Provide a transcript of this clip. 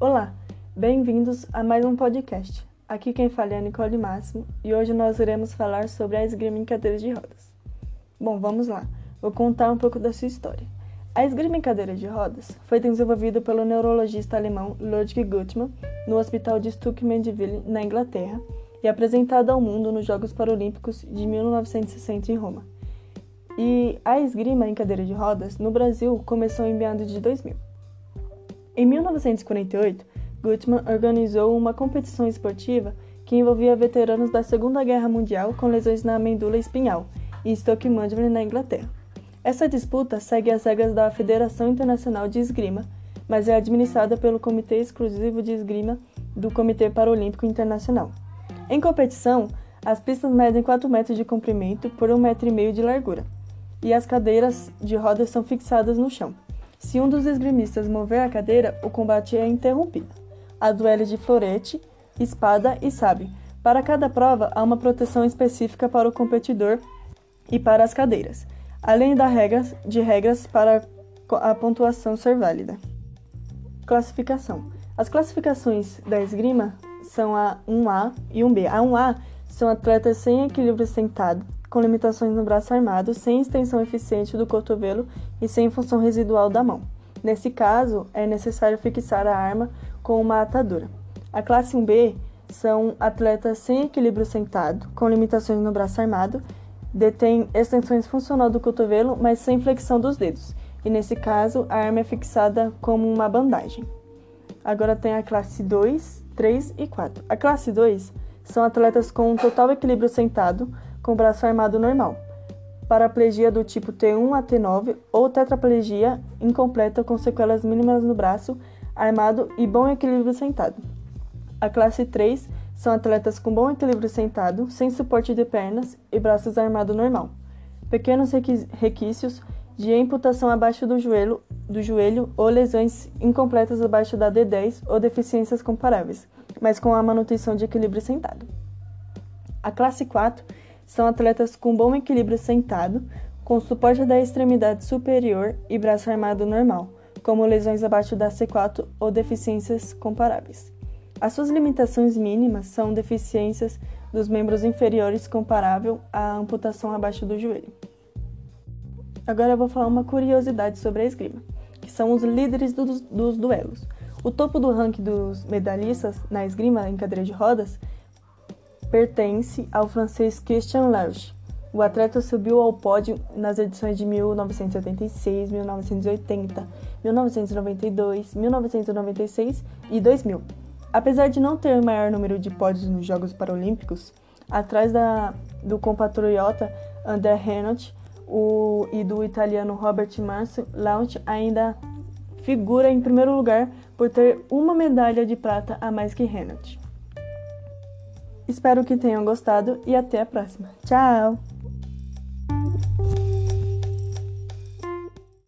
Olá, bem-vindos a mais um podcast. Aqui quem fala é a Nicole Máximo e hoje nós iremos falar sobre a esgrima em cadeiras de rodas. Bom, vamos lá. Vou contar um pouco da sua história. A esgrima em cadeira de rodas foi desenvolvida pelo neurologista alemão Ludwig Guttmann no Hospital de Stoke Mandeville, na Inglaterra, e apresentada ao mundo nos Jogos Paralímpicos de 1960 em Roma. E a esgrima em cadeira de rodas no Brasil começou em meados de 2000. Em 1948, Gutmann organizou uma competição esportiva que envolvia veteranos da Segunda Guerra Mundial com lesões na amêndula espinhal em Stoke Mandeville, na Inglaterra. Essa disputa segue as regras da Federação Internacional de Esgrima, mas é administrada pelo Comitê Exclusivo de Esgrima do Comitê Paralímpico Internacional. Em competição, as pistas medem 4 metros de comprimento por 1,5 metro e de largura, e as cadeiras de rodas são fixadas no chão. Se um dos esgrimistas mover a cadeira, o combate é interrompido. Há duelos de florete, espada e sabre. Para cada prova, há uma proteção específica para o competidor e para as cadeiras, além regras, de regras para a pontuação ser válida. Classificação: As classificações da esgrima são a 1A e 1B. A 1A são atletas sem equilíbrio sentado, com limitações no braço armado, sem extensão eficiente do cotovelo e sem função residual da mão. Nesse caso, é necessário fixar a arma com uma atadura. A classe 1B são atletas sem equilíbrio sentado, com limitações no braço armado, detêm extensões funcional do cotovelo, mas sem flexão dos dedos, e nesse caso a arma é fixada como uma bandagem. Agora tem a classe 2, 3 e 4. A classe 2 são atletas com total equilíbrio sentado, com braço armado normal, paraplegia do tipo T1 a T9 ou tetraplegia incompleta com sequelas mínimas no braço armado e bom equilíbrio sentado. A classe 3 são atletas com bom equilíbrio sentado, sem suporte de pernas e braços armado normal. Pequenos requisitos de amputação abaixo do joelho, do joelho ou lesões incompletas abaixo da D10 ou deficiências comparáveis, mas com a manutenção de equilíbrio sentado. A classe 4 são atletas com bom equilíbrio sentado, com suporte da extremidade superior e braço armado normal, como lesões abaixo da C4 ou deficiências comparáveis. As suas limitações mínimas são deficiências dos membros inferiores comparável à amputação abaixo do joelho. Agora eu vou falar uma curiosidade sobre a esgrima, que são os líderes dos, dos duelos. O topo do ranking dos medalhistas na esgrima em cadeira de rodas pertence ao francês Christian Large. O atleta subiu ao pódio nas edições de 1976, 1980, 1992, 1996 e 2000. Apesar de não ter o maior número de pódios nos Jogos Paralímpicos, atrás da, do compatriota André Renot o, e do italiano Robert Marcio, Launch ainda figura em primeiro lugar por ter uma medalha de prata a mais que Renot. Espero que tenham gostado e até a próxima. Tchau!